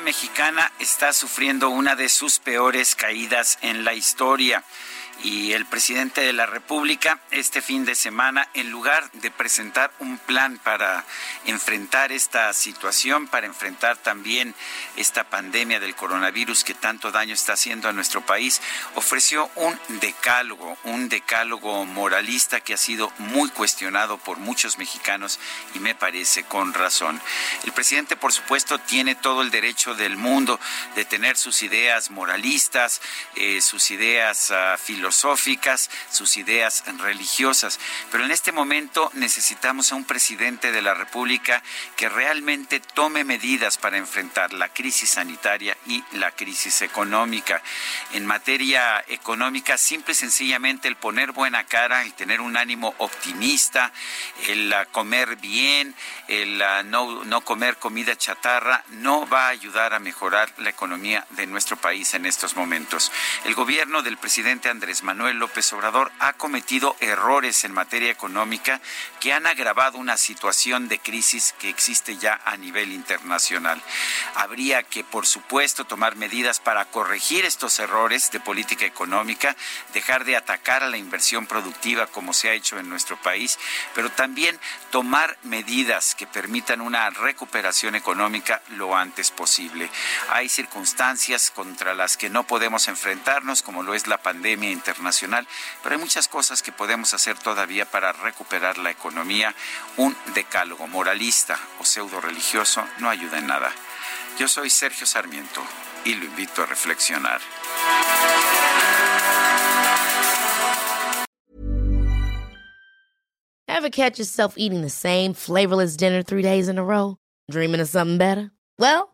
Mexicana está sufriendo una de sus peores caídas en la historia y el presidente de la República este fin de semana, en lugar de presentar un plan para enfrentar esta situación, para enfrentar también esta pandemia del coronavirus que tanto daño está haciendo a nuestro país, ofreció un decálogo, un decálogo moralista que ha sido muy cuestionado por muchos mexicanos y me parece con razón. El presidente, por supuesto, tiene todo el derecho del mundo de tener sus ideas moralistas, eh, sus ideas uh, filosóficas, sus ideas religiosas. Pero en este momento necesitamos a un presidente de la República que realmente tome medidas para enfrentar la crisis sanitaria y la crisis económica. En materia económica, simple y sencillamente el poner buena cara, el tener un ánimo optimista, el uh, comer bien, el uh, no, no comer comida chatarra, no va a ayudar a mejorar la economía de nuestro país en estos momentos. El gobierno del presidente Andrés Manuel López Obrador ha cometido errores en materia económica que han agravado una situación de crisis que existe ya a nivel internacional. Habría que, por supuesto, tomar medidas para corregir estos errores de política económica, dejar de atacar a la inversión productiva como se ha hecho en nuestro país, pero también tomar medidas que permitan una recuperación económica lo antes posible. Hay circunstancias contra las que no podemos enfrentarnos, como lo es la pandemia internacional, pero hay muchas cosas que podemos hacer todavía para recuperar la economía. Un decálogo moralista o pseudo religioso no ayuda en nada. Yo soy Sergio Sarmiento y lo invito a reflexionar. Ever catch yourself eating the same flavorless dinner three days in a row? Dreaming of something better? Well,